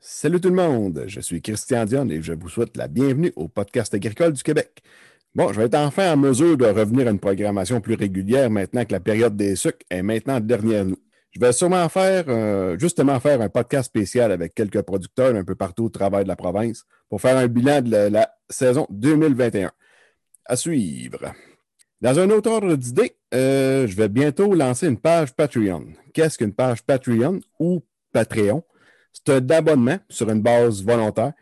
Salut tout le monde, je suis Christian Dion et je vous souhaite la bienvenue au podcast agricole du Québec. Bon, je vais être enfin en mesure de revenir à une programmation plus régulière maintenant que la période des sucres est maintenant derrière nous. Je vais sûrement faire, euh, justement faire un podcast spécial avec quelques producteurs un peu partout au travers de la province pour faire un bilan de la, la saison 2021. À suivre. Dans un autre ordre d'idée, euh, je vais bientôt lancer une page Patreon. Qu'est-ce qu'une page Patreon ou Patreon? C'est un abonnement sur une base volontaire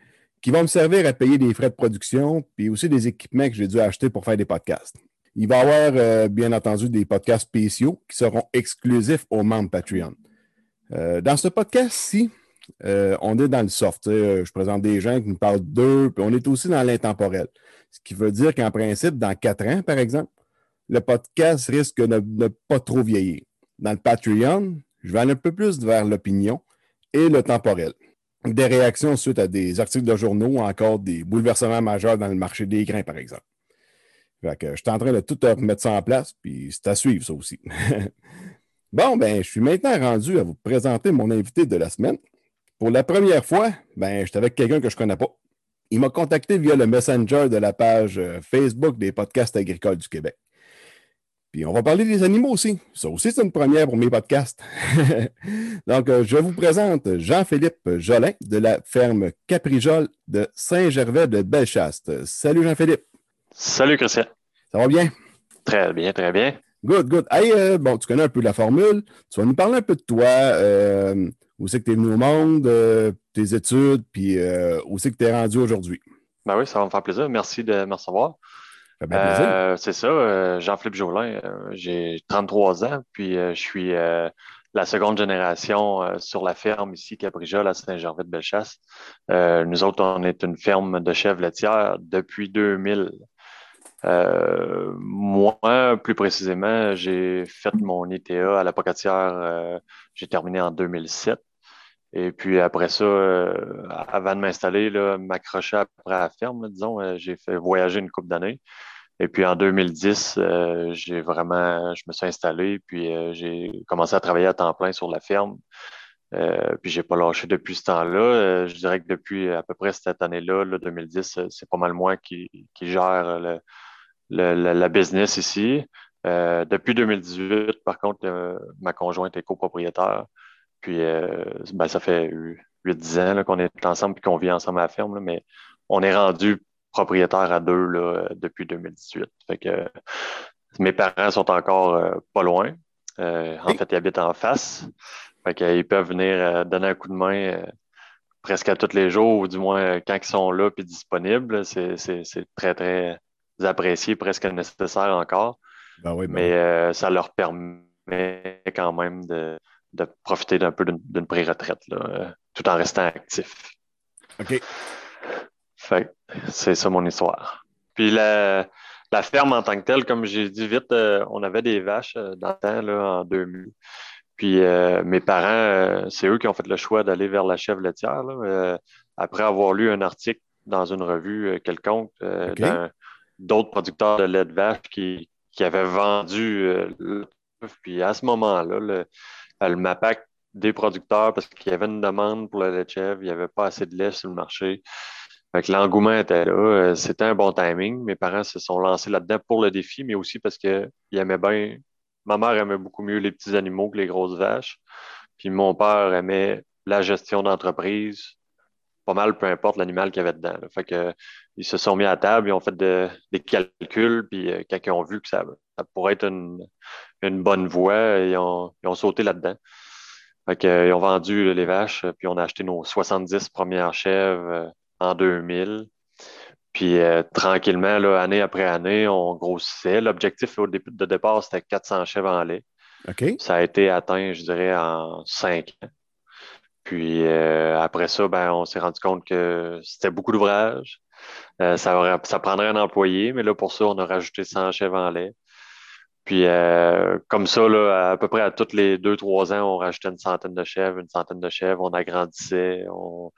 qui va me servir à payer des frais de production puis aussi des équipements que j'ai dû acheter pour faire des podcasts. Il va y avoir, euh, bien entendu, des podcasts spéciaux qui seront exclusifs aux membres Patreon. Euh, dans ce podcast-ci, euh, on est dans le soft. Je présente des gens qui nous parlent d'eux, puis on est aussi dans l'intemporel. Ce qui veut dire qu'en principe, dans quatre ans, par exemple, le podcast risque de ne pas trop vieillir. Dans le Patreon, je vais aller un peu plus vers l'opinion et le temporel. Des réactions suite à des articles de journaux ou encore des bouleversements majeurs dans le marché des grains, par exemple. Je suis en train de tout remettre ça en place, puis c'est à suivre, ça aussi. bon, ben, je suis maintenant rendu à vous présenter mon invité de la semaine. Pour la première fois, ben, j'étais avec quelqu'un que je ne connais pas. Il m'a contacté via le messenger de la page euh, Facebook des podcasts agricoles du Québec. Puis on va parler des animaux aussi. Ça aussi, c'est une première pour mes podcasts. Donc, euh, je vous présente Jean-Philippe Jolin de la ferme Caprijol de Saint-Gervais de Bellechaste. Salut Jean-Philippe. Salut Christian. Ça va bien? Très bien, très bien. Good, good. Hey, euh, bon, tu connais un peu la formule. Tu vas nous parler un peu de toi. Euh, où c'est que tu es venu au monde, tes études, puis où c'est que tu es rendu aujourd'hui? Ben oui, ça va me faire plaisir. Merci de me recevoir. Euh, c'est ça, euh, Jean-Philippe Jolin, euh, j'ai 33 ans, puis je suis la seconde génération sur la ferme ici, Caprijol, à Saint-Gervais de Bellechasse. nous autres, on est une ferme de chèvres laitières depuis 2000. moi, plus précisément, j'ai fait mon ITA à la Pocatière, j'ai terminé en 2007. Et puis après ça, avant de m'installer, m'accrocher après la ferme, disons, j'ai fait voyager une couple d'années. Et puis en 2010, euh, j'ai vraiment, je me suis installé, puis euh, j'ai commencé à travailler à temps plein sur la ferme. Euh, puis j'ai pas lâché depuis ce temps-là. je dirais que depuis à peu près cette année-là, 2010, c'est pas mal moi qui, qui gère le, la business ici. depuis 2018, par contre, ma conjointe est copropriétaire. Puis ben, ça fait 8-10 ans qu'on est ensemble et qu'on vit ensemble à la ferme, mais on est rendu propriétaire à deux là, depuis 2018. Fait que mes parents sont encore euh, pas loin. Euh, en fait, ils habitent en face. Fait qu'ils peuvent venir euh, donner un coup de main presque à tous les jours, ou du moins quand ils sont là et disponibles. C'est très, très apprécié, presque nécessaire encore. Ben ben Mais ça leur permet quand même de, de profiter d'un peu d'une pré-retraite, tout en restant actif. OK. Fait c'est ça mon histoire. Puis la, ferme en tant que telle, comme j'ai dit vite, euh, on avait des vaches euh, dans le temps, là, en 2000. Puis euh, mes parents, c'est eux qui ont fait le choix d'aller vers la chèvre laitière. après avoir lu un article dans une revue quelconque d'autres producteurs de lait de vache qui, qui avaient vendu. puis à ce moment-là, le, le MAPAC des producteurs, parce qu'il y avait une demande pour le lait de il n'y avait pas assez de lait sur le marché. Fait l'engouement était là. Euh, c'était un bon timing. Mes parents se sont lancés là-dedans pour le défi, mais aussi parce qu'ils aimaient bien. Ma mère aimait beaucoup mieux les petits animaux que les grosses vaches. Puis mon père aimait la gestion d'entreprise, pas mal, peu importe l'animal qu'il y avait dedans. Fait que, ils se sont mis à table, ils ont fait des calculs, puis euh, quand ils ont vu que ça, pourrait être une, bonne voie, ils ont, sauté là-dedans. Fait que, ils ont vendu les vaches, puis on a acheté nos 70 premières chèvres en 2000. Puis euh, tranquillement, là, année après année, on grossissait. L'objectif au début de départ, c'était 400 chèvres en lait. Ça a été atteint, je dirais, en 5 ans. Puis euh, après ça, ben, on s'est rendu compte que c'était beaucoup d'ouvrage. Euh, ça, ça prendrait un employé, mais là, pour ça, on a rajouté 100 chèvres en lait. Puis comme ça, là, à peu près à tous les 2-3 ans, on rajoutait une centaine de chèvres, une centaine de chèvres, on agrandissait, on,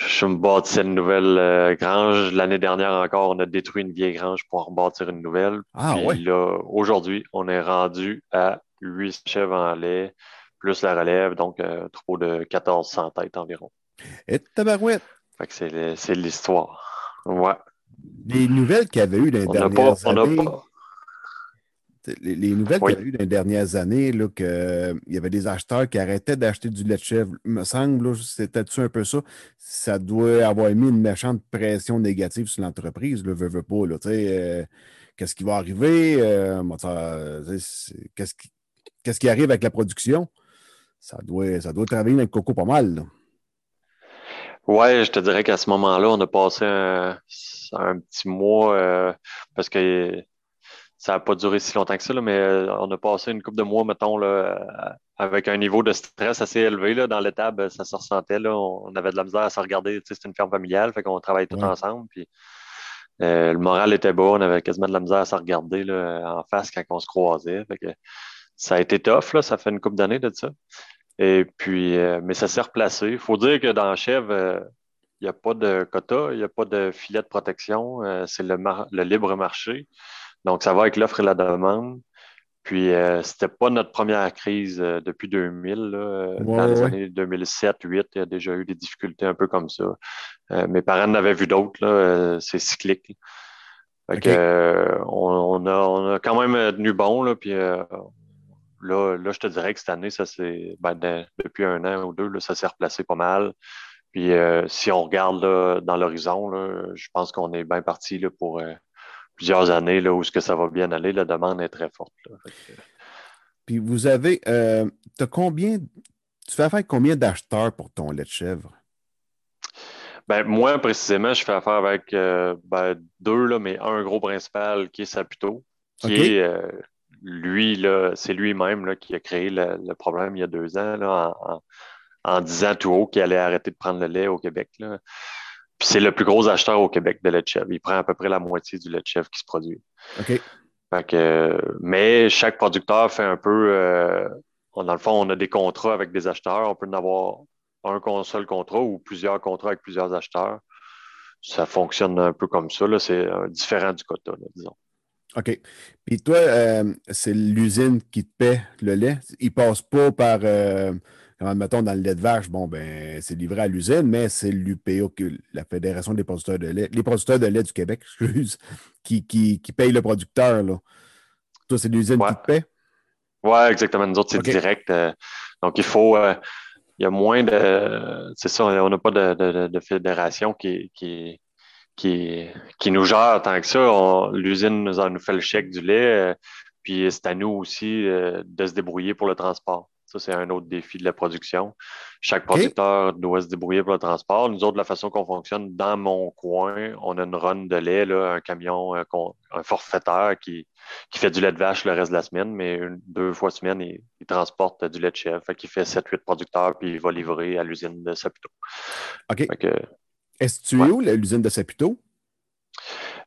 je me bâtissais une nouvelle euh, grange. L'année dernière encore, on a détruit une vieille grange pour rebâtir une nouvelle. Ah, Puis là, aujourd'hui, on est rendu à 8 chèvres en lait, plus la relève, donc un euh, troupeau de 1400 têtes environ. Et tabarouette. Fait que c'est l'histoire. Ouais. Les nouvelles qu'il y avait eu dans les dernières années. Les, nouvelles qu'il y a eu dans les dernières années, qu'il y avait des acheteurs qui arrêtaient d'acheter du lait de chèvre, il me semble, c'était-tu un peu ça? Ça doit avoir mis une méchante pression négative sur l'entreprise, le veut, veut pas. Euh, qu'est-ce qui va arriver? Euh, qu'est-ce qui, qui, arrive avec la production? Ça doit, ça doit travailler dans le coco pas mal. Oui, je te dirais qu'à ce moment-là, on a passé un, petit mois euh, parce que ça n'a pas duré si longtemps que ça, mais euh, on a passé une couple de mois, mettons, là, euh, avec un niveau de stress assez élevé. Là, dans l'étable, ça se ressentait. Là, on, avait de la misère à se regarder. C'est une ferme familiale, fait qu'on travaille tout ensemble. Puis, le moral était bas, on avait quasiment de la misère à se regarder là, en face quand on se croisait. Fait que, ça a été tough, là, ça fait une couple d'années de ça. Et puis, euh, mais ça s'est replacé. Il faut dire que dans Chèvre, euh, il n'y a pas de quota, il n'y a pas de filet de protection. Euh, c'est le, libre marché. Donc, ça va avec l'offre et la demande. Puis, c'était pas notre première crise depuis 2000. dans les années 2007, 2008, il y a déjà eu des difficultés un peu comme ça. mes parents en avaient vu d'autres. c'est cyclique. on, a, quand même tenu bon. Là, puis, Là, je te dirais que cette année, ça c'est ben, depuis un an ou deux, ça s'est replacé pas mal. Puis euh, si on regarde dans l'horizon, je pense qu'on est bien parti pour euh, plusieurs années là, où ce que ça va bien aller. La demande est très forte. Puis vous avez euh, as combien tu fais affaire avec combien d'acheteurs pour ton lait de chèvre? Ben, moi, précisément, je fais affaire avec ben, deux, là, mais un gros principal qui est Saputo, qui est lui, c'est lui-même qui a créé le, problème il y a deux ans en, disant tout haut qu'il allait arrêter de prendre le lait au Québec. Puis c'est le plus gros acheteur au Québec de lait de chèvre. Il prend à peu près la moitié du lait de chèvre qui se produit. OK. mais chaque producteur fait un peu. Euh, dans le fond, on a des contrats avec des acheteurs. On peut en avoir un seul contrat ou plusieurs contrats avec plusieurs acheteurs. Ça fonctionne un peu comme ça. C'est différent du quota, disons. OK. Puis toi, euh, c'est l'usine qui te paie le lait? Il ne passe pas par, euh, mettons, dans le lait de vache, bon, ben, c'est livré à l'usine, mais c'est l'UPO, la Fédération des producteurs de lait, les producteurs de lait du Québec, excuse, qui, qui, qui paye le producteur. Là. Toi, c'est l'usine qui te paie? Oui, exactement. Nous autres, c'est direct. Euh, donc, il faut. il y a moins de. C'est ça, on n'a pas de, de, fédération qui, qui, qui, qui nous gère tant que ça. L'usine nous, nous fait le chèque du lait, euh, puis c'est à nous aussi euh, de se débrouiller pour le transport. Ça, c'est un autre défi de la production. Chaque producteur doit se débrouiller pour le transport. Nous autres, la façon qu'on fonctionne, dans mon coin, on a une run de lait, là, un camion, un, forfaiteur qui, qui, fait du lait de vache le reste de la semaine, mais deux fois semaine, il, transporte du lait de chèvre. Fait qu'il fait 7-8 producteurs, puis il va livrer à l'usine de Saputo. OK. Que tu es où, l'usine de Saputo?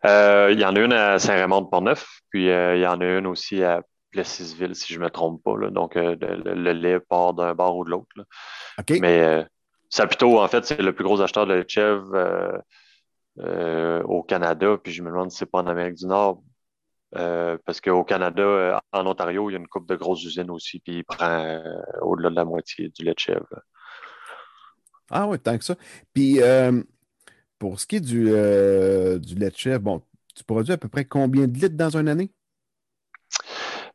Euh, il y en a une à Saint-Raymond-de-Portneuf, puis euh, il y en a une aussi à Plessisville, si je ne me trompe pas. Donc, euh, le, lait part d'un bar ou de l'autre. Mais Saputo, en fait, c'est le plus gros acheteur de lait de chèvre au Canada, puis je me demande si ce n'est pas en Amérique du Nord. parce qu'au Canada, en Ontario, il y a une coupe de grosses usines aussi, puis il prend au-delà de la moitié du lait de chèvre. Ah oui, tant que ça. Puis, pour ce qui est du, euh, du lait de chèvre, bon, tu produis à peu près combien de litres dans une année?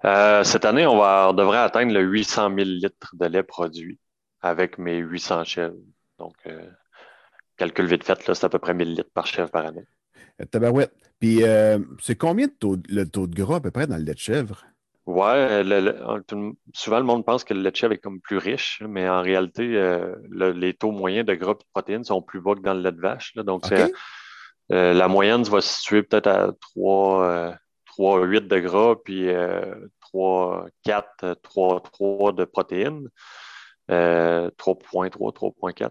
Euh, cette année, on, va, devrait atteindre le 800 000 litres de lait produit avec mes 800 chèvres. Donc, euh, calcul vite fait, c'est à peu près 1000 litres par chèvre par année. Tabarouette. Puis, c'est combien de taux, le taux de gras à peu près dans le lait de chèvre? Oui, souvent le monde pense que le lait de chèvre est comme plus riche, mais en réalité, euh, les taux moyens de gras et de protéines sont plus bas que dans le lait de vache. Donc, euh, la moyenne va se situer peut-être à 3, 3, de gras, puis 3, 4, 3, 3 de protéines. 3.3, 3.4.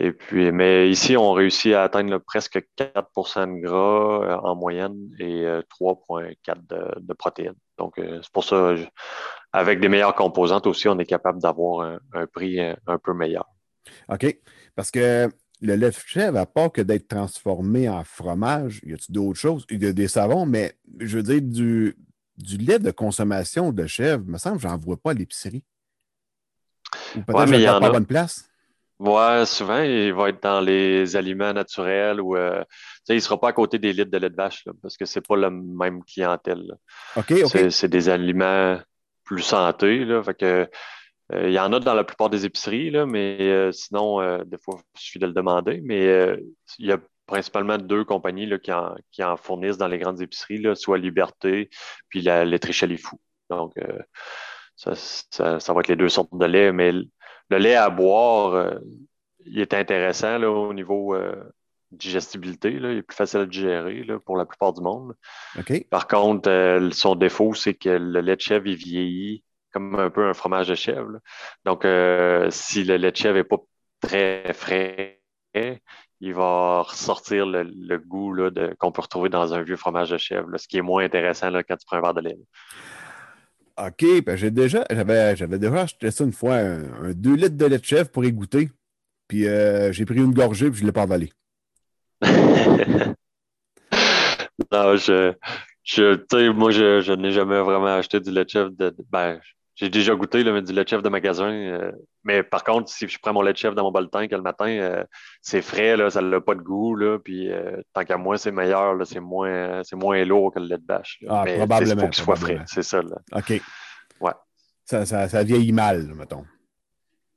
Et puis, mais ici, on réussit à atteindre presque 4% de gras euh, en moyenne et 3,4 euh, de, protéines. Donc, euh, c'est pour ça, avec des meilleures composantes aussi, on est capable d'avoir un, prix un, peu meilleur. OK. Parce que le lait de chèvre, à part que d'être transformé en fromage, y a-t-il d'autres choses? Il y a des savons, mais je veux dire, du, du lait de consommation de chèvre, me semble, j'en vois pas à l'épicerie. Peut-être ouais, il y en a. bonne place. Ouais, souvent, il va être dans les aliments naturels ou euh, il ne sera pas à côté des litres de lait de vache parce que c'est pas la même clientèle. OK, OK. C'est des aliments plus santé. Là, fait que, euh, il y en a dans la plupart des épiceries, là, mais euh, sinon, des fois, il suffit de le demander. Mais il y a principalement deux compagnies là, qui, en, qui, en, fournissent dans les grandes épiceries, là, soit Liberté, puis la laiterie. Donc, ça, ça, ça, va être les deux sortes de lait, mais le lait à boire, euh, il est intéressant là, au niveau euh, digestibilité. Là. Il est plus facile à digérer là, pour la plupart du monde. Par contre, euh, son défaut, c'est que le lait de chèvre est vieilli comme un peu un fromage de chèvre. Donc, si le lait de chèvre n'est pas très frais, il va ressortir le, goût qu'on peut retrouver dans un vieux fromage de chèvre, ce qui est moins intéressant quand tu prends un verre de lait. OK, ben j'ai déjà, j'avais, j'avais déjà acheté ça une fois, un, 2 litres de lait de chèvre pour y goûter. Puis euh, j'ai pris une gorgée puis je ne l'ai pas avalé. non, je, je moi, je, je n'ai jamais vraiment acheté du lait de chèvre. De, ben, j'ai déjà goûté là, du lait de chèvre de magasin. Euh, mais par contre, si je prends mon lait de chèvre dans mon bol tank le matin, euh, c'est frais, là, ça n'a pas de goût. Là, puis tant qu'à moi, c'est meilleur. Là, c'est, moins, c'est moins lourd que le lait de vache. Ah, probablement. Il faut qu'il soit frais. C'est ça. Là. OK. Ouais. Ça, ça, ça vieillit mal, mettons.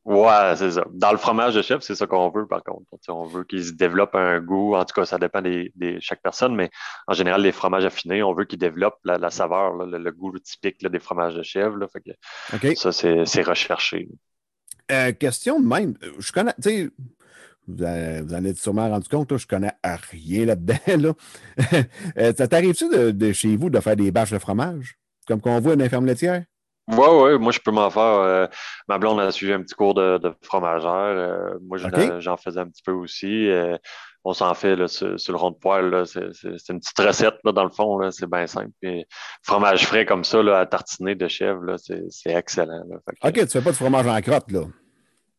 Ouais, c'est ça. Dans le fromage de chef, c'est ça qu'on veut, par contre. on veut qu'il se développe un goût. En tout cas, ça dépend de chaque personne, mais en général, les fromages affinés, on veut qu'ils développent la, saveur, le, goût typique des fromages de chèvre. Ça, c'est recherché. Euh, question de même. Je connais, vous, en êtes sûrement rendu compte, je connais rien là-dedans. Euh, ça t'arrive-tu de, chez vous de faire des bâches de fromage, comme qu'on voit une infirme laitière? Oui, oui, moi je peux m'en faire. Euh, ma blonde a suivi un petit cours de, fromagère. Euh, moi, j'en faisais un petit peu aussi. Euh, on s'en fait là, sur, le rond de poêle. C'est une petite recette là, dans le fond. C'est bien simple. fromage frais comme ça là, à tartiner de chèvre, c'est excellent. OK, tu fais pas de fromage en crotte, là?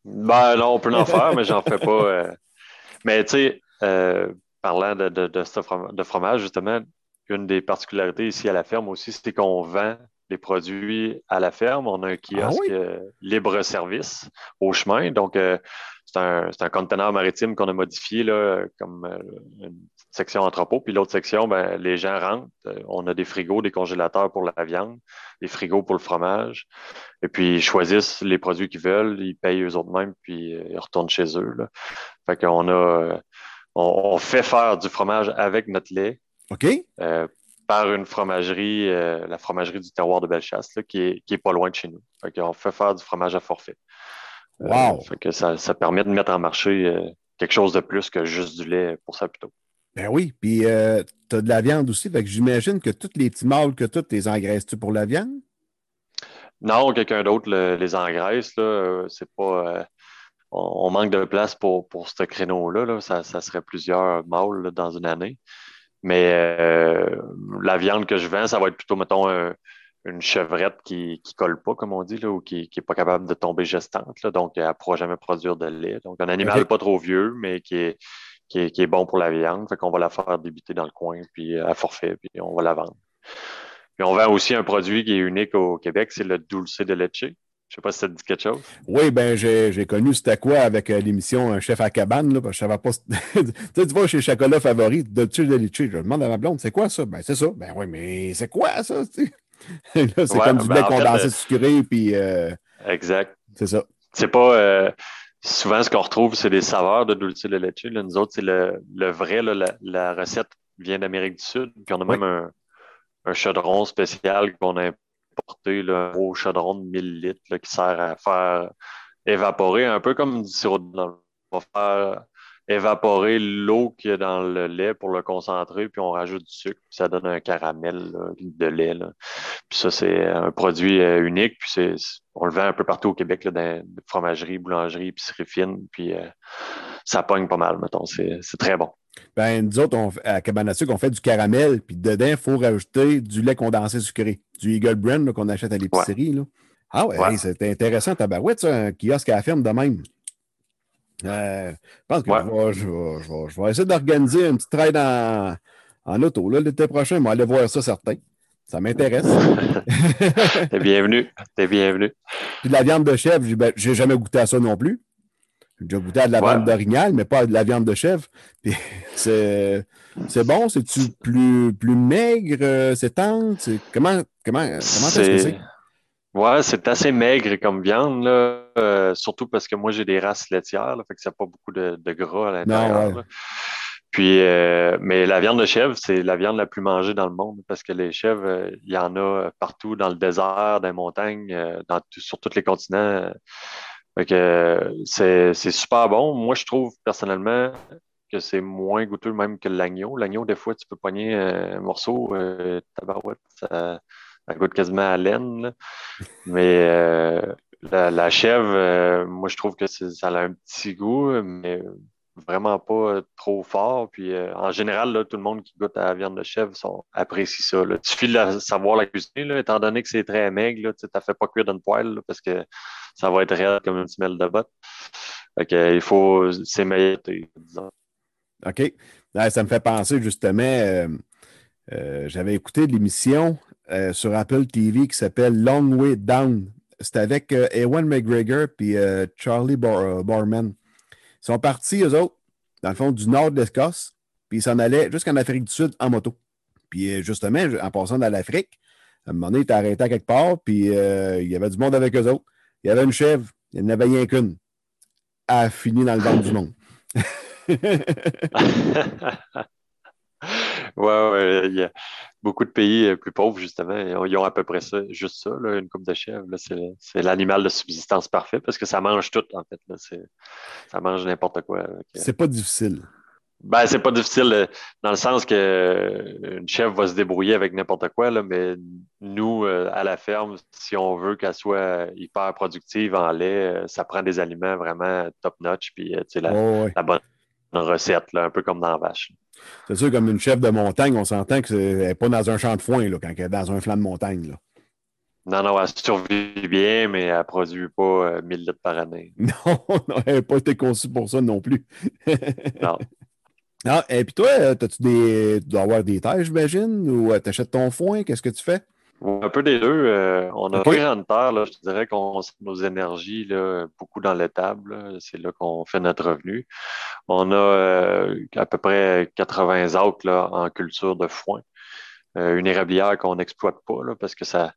Ben non, on peut en faire, mais j'en fais pas. Mais tu sais, parlant de, de, de fromage, justement, une des particularités ici à la ferme aussi, c'est qu'on vend les produits à la ferme. On a un kiosque ah euh, libre-service au chemin. Donc, euh, c'est un, un, conteneur maritime qu'on a modifié là, comme euh, une section entrepôt. Puis l'autre section, ben, les gens rentrent. on a des frigos, des congélateurs pour la viande, des frigos pour le fromage. Et puis, ils choisissent les produits qu'ils veulent, ils payent eux autres mêmes, puis ils retournent chez eux. Là. Fait qu'on a. On, fait faire du fromage avec notre lait. OK par une fromagerie, euh, la fromagerie du terroir de Bellechasse, qui, est, qui est pas loin de chez nous. Fait on fait faire du fromage à forfait. Euh, wow! fait que ça, ça, permet de mettre en marché euh, quelque chose de plus que juste du lait pour ça plutôt. Ben oui, puis tu as de la viande aussi, fait que j'imagine que tous les petits mâles que tu les engraisses-tu pour la viande? Non, quelqu'un d'autre les engraisse, là, c'est pas on, manque de place pour, pour ce créneau-là. Là. Ça, ça, serait plusieurs mâles dans une année. Mais euh, la viande que je vends, ça va être plutôt, mettons, une chevrette qui ne colle pas, comme on dit, là, ou qui n'est pas capable de tomber gestante. Là, donc, elle ne pourra jamais produire de lait. Donc, un animal pas trop vieux, mais qui est, qui est, bon pour la viande. Fait qu'on va la faire débiter dans le coin, puis à forfait, puis on va la vendre. Puis on vend aussi un produit qui est unique au Québec, c'est le dulce de leche. Je ne sais pas si ça te dit quelque chose. Oui, ben j'ai connu c'était quoi avec euh, l'émission Un chef à cabane. Là, parce que je savais pas. tu vois, chez Chocolat Favori, de de litchi. Je demande à ma blonde, c'est quoi ça? Ben c'est ça. Ben oui, mais c'est quoi ça? c'est comme du ben, lait condensé euh, sucré. Puis, euh, exact. C'est ça. C'est pas. souvent, ce qu'on retrouve, c'est des saveurs de dulce de leche. Nous autres, c'est le, le, vrai. la, recette vient d'Amérique du Sud. Puis on a même un, un chaudron spécial qu'on a porter un gros chaudron de 1000 litres qui sert à faire évaporer, un peu comme du sirop de On va faire évaporer l'eau qu'il y a dans le lait pour le concentrer, puis on rajoute du sucre, puis ça donne un caramel de lait. Puis ça, c'est un produit euh, unique, puis on le vend un peu partout au Québec, là, dans fromagerie, boulangerie, épicerie fine, puis euh, ça pogne pas mal, mettons. C'est très bon. Ben, nous autres, à Cabane à on fait du caramel, puis dedans, il faut rajouter du lait condensé sucré, du Eagle Brand qu'on achète à l'épicerie. Ah ouais, c'était intéressant, tabarouette, ça, un kiosque à la ferme de même. Euh, je pense que je, vais, essayer d'organiser un petit trade en, en auto l'été prochain. Je vais aller voir ça, certain. Ça m'intéresse. T'es bienvenu. T'es bienvenu. Puis de la viande de chèvre, j'ai ben, jamais goûté à ça non plus. J'ai déjà goûté à de la viande d'orignal, mais pas à de la viande de chèvre. c'est bon? C'est-tu plus, plus maigre? Euh, c'est tendre? Comment, comment, comment est-ce que c'est? Ouais, c'est assez maigre comme viande, là, euh, surtout parce que moi, j'ai des races laitières, là, fait que ça n'a pas beaucoup de, gras à l'intérieur. Puis, euh, mais la viande de chèvre, c'est la viande la plus mangée dans le monde parce que les chèvres, euh, il y en a partout dans le désert, dans les montagnes, sur tous les continents. C'est, super bon. Moi, je trouve personnellement que c'est moins goûteux même que l'agneau. L'agneau, des fois, tu peux pogner un morceau, tabarouette, ça, goûte quasiment à laine. Mais la, la, chèvre, moi, je trouve que ça a un petit goût, mais vraiment pas euh, trop fort. Puis euh, en général, là, tout le monde qui goûte à la viande de chèvre sont, apprécie ça. Là. Il suffit de savoir la cuisiner, là, étant donné que c'est très maigre, tu ne fait pas cuire d'une poêle parce que ça va être raide comme une semelle de botte. il faut s'émailler, disons. OK. ça me fait penser justement, euh, j'avais écouté l'émission sur Apple TV qui s'appelle Long Way Down. C'était avec Ewan McGregor et Charlie Barman. Ils sont partis, eux autres, dans le fond, du nord de l'Écosse, puis ils s'en allaient jusqu'en Afrique du Sud en moto. Puis euh, justement, en passant dans l'Afrique, à un moment donné, ils étaient arrêtés à quelque part, puis euh, il y avait du monde avec eux autres. Il y avait une chèvre, il n'y en avait rien qu'une. a fini dans le ventre du monde. ouais, ouais, il y a beaucoup de pays euh, plus pauvres, justement, ils ont à peu près ça, juste ça, une coupe de chèvre. C'est l'animal de subsistance parfait parce que ça mange tout, en fait. Ça mange n'importe quoi. C'est pas difficile. Ben, c'est pas difficile euh, dans le sens que euh, une chèvre va se débrouiller avec n'importe quoi, là, mais nous, à la ferme, si on veut qu'elle soit hyper productive en lait, ça prend des aliments vraiment top-notch, puis la, oh, la bonne recette, là, un peu comme dans la vache. C'est sûr, comme une chef de montagne, on s'entend que n'est pas dans un champ de foin là, quand elle est dans un flanc de montagne. Là. Non, non, elle survit bien, mais elle ne produit pas 1000 euh, litres par année. Non, elle n'a pas été conçue pour ça non plus. non. Ah, et puis toi, euh, as-tu des. Tu dois avoir des terres, j'imagine, ou euh, tu achètes ton foin? Qu'est-ce que tu fais? Un peu des deux. Euh, on a pas grande terre. Là, je dirais qu'on nos énergies là, beaucoup dans l'étable. C'est là qu'on fait notre revenu. On a euh, à peu près 80 acres là, en culture de foin. Euh, une érablière qu'on n'exploite pas là, parce que ça,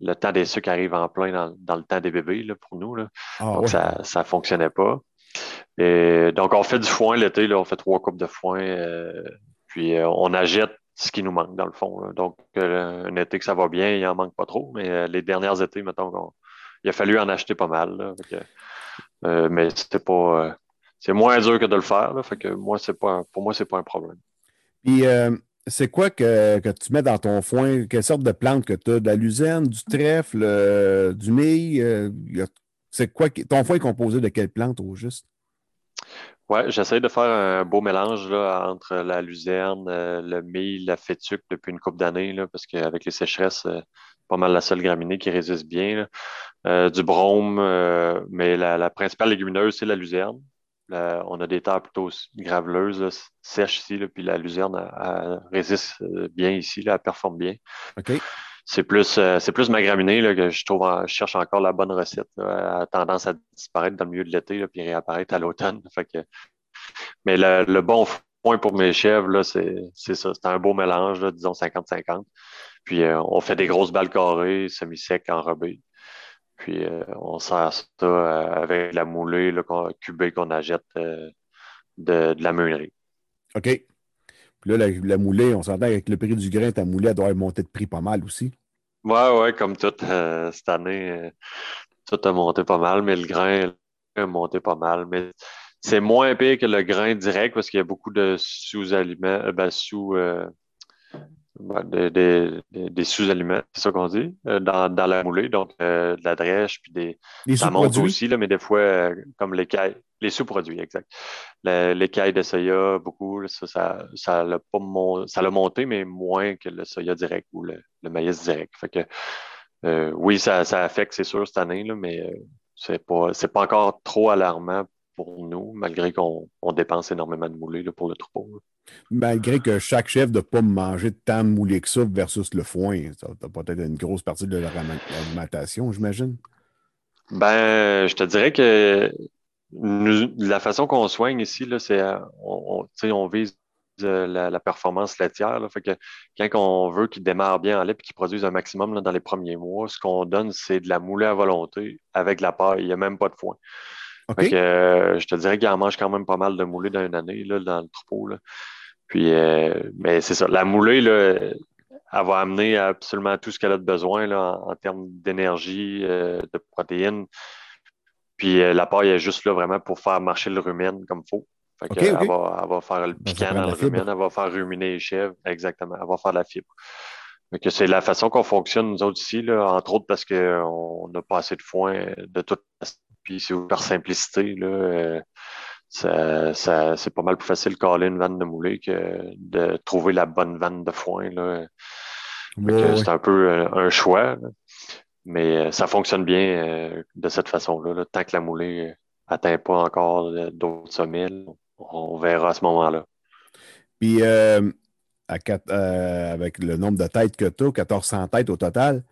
le temps des sucres arrive en plein dans, le temps des bébés là, pour nous. Là. Ah donc, ça ne fonctionnait pas. Et, donc, on fait du foin l'été. On fait trois coupes de foin. puis, on achète ce qui nous manque, dans le fond. Donc, euh, un été que ça va bien, il n'en manque pas trop, mais euh, les dernières étés, mettons, il a fallu en acheter pas mal. Euh, mais pas. c'est moins dur que de le faire. fait que moi, c'est pas pour moi, c'est pas un problème. Puis c'est quoi que, tu mets dans ton foin? Quelle sorte de plantes que tu as? De la luzerne, du trèfle, du mil? c'est quoi ton foin est composé de quelles plantes au juste? Oui, j'essaie de faire un beau mélange là, entre la luzerne, euh, le mil, la fétuque depuis une couple d'années, parce qu'avec les sécheresses, c'est pas mal la seule graminée qui résiste bien. Euh, du brome, euh, mais la, principale légumineuse, c'est la luzerne. on a des terres plutôt graveleuses, sèches ici, puis la luzerne résiste bien ici, elle performe bien. C'est plus, c'est plus ma graminée là, que je trouve, je cherche encore la bonne recette. Elle a tendance à disparaître dans le milieu de l'été, puis réapparaître à l'automne. mais le, bon point pour mes chèvres, c'est, ça. C'est un beau mélange, disons 50-50. Puis euh, on fait des grosses balles carrées, semi-secs, enrobées. Puis euh, on sert ça euh, avec la moulée là, cubée qu'on achète de, de, la meunerie. OK. Puis là, la, moulée, on s'entend avec le prix du grain, ta moulée, elle doit monter de prix pas mal aussi. Oui, oui, comme tout, cette année, tout a monté pas mal, mais le grain a monté pas mal. Mais c'est moins pire que le grain direct parce qu'il y a beaucoup de sous-aliments, euh, ben, sous, euh, des sous-aliments, c'est ça qu'on dit, euh, dans, la moulée. Donc, de la drèche, puis des. ça monte aussi, là, mais des fois, comme l'écaille, les sous-produits, exact. L'écaille de soya, beaucoup, ça, ça, ça l'a pas ça l'a monté, mais moins que le soya direct ou le, maïs direct. Fait que, oui, ça, ça affecte, c'est sûr, cette année, là, mais c'est pas, c'est pas encore trop alarmant pour nous, malgré qu'on dépense énormément de moulées pour le troupeau. Malgré que chaque chef ne pas manger tant de moulées que ça versus le foin, ça peut-être une grosse partie de leur alimentation, j'imagine. Ben, je te dirais que la façon qu'on soigne ici, c'est on, on, vise la, performance laitière. Fait que quand on veut qu'il démarre bien en lait et qu'il produise un maximum dans les premiers mois, ce qu'on donne, c'est de la moulée à volonté avec la paille. Il n'y a même pas de foin. Euh, je te dirais qu'il en mange quand même pas mal de moulée dans une année là, dans le troupeau. Là. Puis, euh, mais c'est ça. La moulée, là, elle va amener absolument tout ce qu'elle a de besoin là, en, termes d'énergie, euh, de protéines. Puis la paille est juste là vraiment pour faire marcher le rumen comme il faut. Elle, va, faire le piquant dans le rumen, elle va faire ruminer les chèvres. Exactement. Elle va faire la fibre. c'est la façon qu'on fonctionne, nous autres ici, là, entre autres parce qu'on n'a pas assez de foin de toute Puis c'est par simplicité. Là, euh, ça, c'est pas mal plus facile de caler une vanne de moulée que de trouver la bonne vanne de foin. Là. c'est un peu euh, un choix. Mais euh, ça fonctionne bien de cette façon-là. Tant que la moulée n'atteint pas encore d'autres sommets, on verra à ce moment-là. Puis, euh, euh, avec le nombre de têtes que tu as, 1400 têtes au total,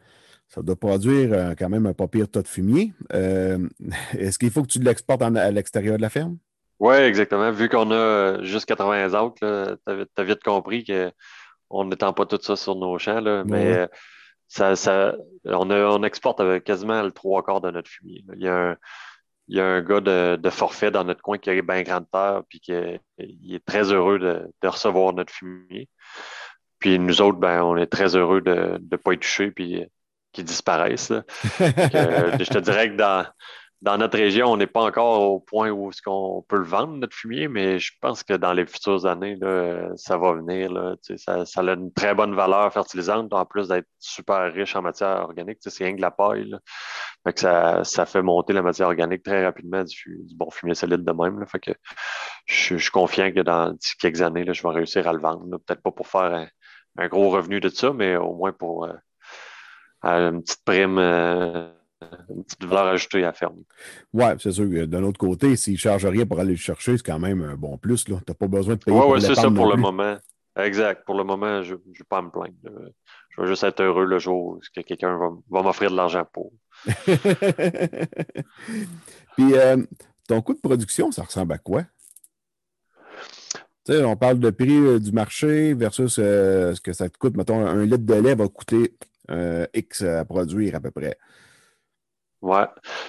ça doit produire euh, quand même un pas pire tas de fumier. Est-ce qu'il faut que tu l'exportes à l'extérieur de la ferme? Oui, exactement. Vu qu'on a juste 80 autres, tu as, vite compris qu'on n'étend pas tout ça sur nos champs. mais ça, on, on, exporte quasiment le trois quarts de notre fumier. Il y a un, il y a un gars de, forfait dans notre coin qui a bien grande terre, puis qui est, il est très heureux de, recevoir notre fumier. Puis nous autres, ben, on est très heureux de ne pas y toucher, puis qu'ils disparaissent. je te dirais que dans, notre région, on n'est pas encore au point où est-ce qu'on peut le vendre, notre fumier, mais je pense que dans les futures années, ça va venir. Ça, a une très bonne valeur fertilisante, en plus d'être super riche en matière organique. C'est rien que la paille. Ça, fait monter la matière organique très rapidement du, bon fumier solide de même. Je, suis confiant que dans quelques années, je vais réussir à le vendre. Peut-être pas pour faire un, gros revenu de ça, mais au moins pour euh, une petite prime. Euh, une petite valeur ajoutée à ferme. Oui, c'est sûr. D'un autre côté, s'il ne charge rien pour aller le chercher, c'est quand même un bon plus. Tu n'as pas besoin de payer. Oui, ouais, c'est ça pour le moment. Exact. Pour le moment, je ne vais pas me plaindre. Je vais juste être heureux le jour où quelqu'un va, m'offrir de l'argent pour. Puis, euh, ton coût de production, ça ressemble à quoi? Tu sais, on parle de prix euh, du marché versus euh, ce que ça te coûte. Mettons, un litre de lait va coûter X à produire à peu près. Oui,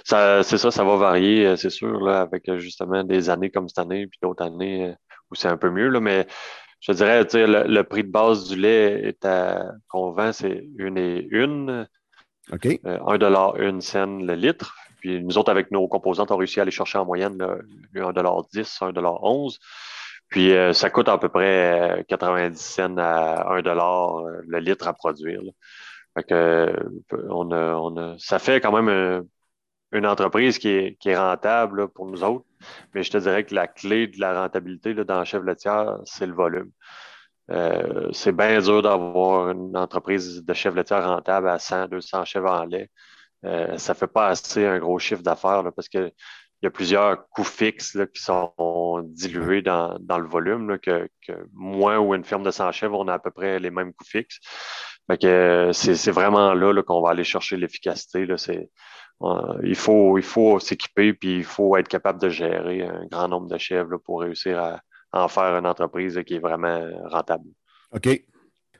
c'est ça, ça va varier, euh, c'est sûr, là, avec euh, justement des années comme cette année, puis d'autres années euh, où c'est un peu mieux. Là, mais je dirais, le, le prix de base du lait est à qu'on vend, c'est une et une. OK. un dollar, une scène le litre. Puis nous autres, avec nos composantes, on réussi à aller chercher en moyenne un dollar 10, un dollar 11. Puis ça coûte à peu près 90 cents à un dollar le litre à produire. Que, on on ça fait quand même une entreprise qui est, qui est rentable pour nous autres, mais je te dirais que la clé de la rentabilité dans la chèvre laitière, c'est le volume. Euh, c'est bien dur d'avoir une entreprise de chèvre laitière rentable à 100, 200 chèvres en lait. Euh, ça ne fait pas assez un gros chiffre d'affaires parce qu'il y a plusieurs coûts fixes qui sont dilués dans, le volume, que, moi ou une ferme de 100 chèvres, on a à peu près les mêmes coûts fixes. Euh, c'est vraiment là, qu'on va aller chercher l'efficacité. Euh, il faut, il faut s'équiper puis il faut être capable de gérer un grand nombre de chèvres pour réussir à, en faire une entreprise qui est vraiment rentable. OK.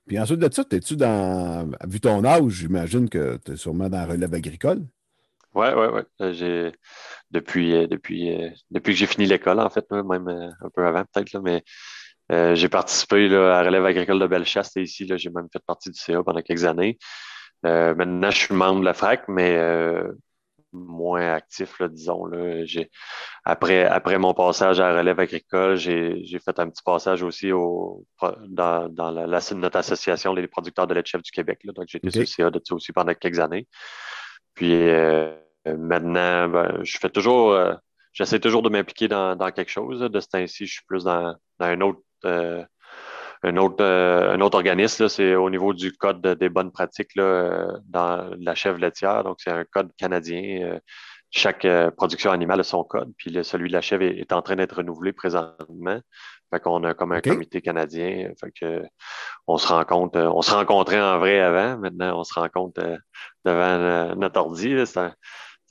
Puis ensuite de ça, es-tu dans. Vu ton âge, j'imagine que tu es sûrement dans la relève agricole? Oui, oui, oui. Euh, depuis, depuis que j'ai fini l'école, en fait, même un peu avant peut-être, mais euh, j'ai participé là, à Relève agricole de Bellechasse ici. J'ai même fait partie du CA pendant quelques années. Euh, maintenant, je suis membre de la FRAC, mais euh, moins actif, là, disons. Là. Après, après mon passage à Relève agricole, j'ai fait un petit passage aussi au, dans, dans la, notre association des producteurs de lait de chef du Québec. Là. Donc, j'ai été sur le CA de ça aussi pendant quelques années. Puis maintenant, ben, je fais toujours j'essaie toujours de m'impliquer dans, dans, quelque chose. De ce temps-ci, je suis plus dans, dans un autre euh, un, autre, euh, un autre organisme, c'est au niveau du code des bonnes pratiques là, dans la chèvre laitière. Donc, c'est un code canadien. Euh, chaque production animale a son code, puis celui de la chèvre est, en train d'être renouvelé présentement. Fait qu'on a comme un comité canadien. Fait que on se rencontre, on se rencontrait en vrai avant. Maintenant, on se rencontre devant notre ordi. C'est un,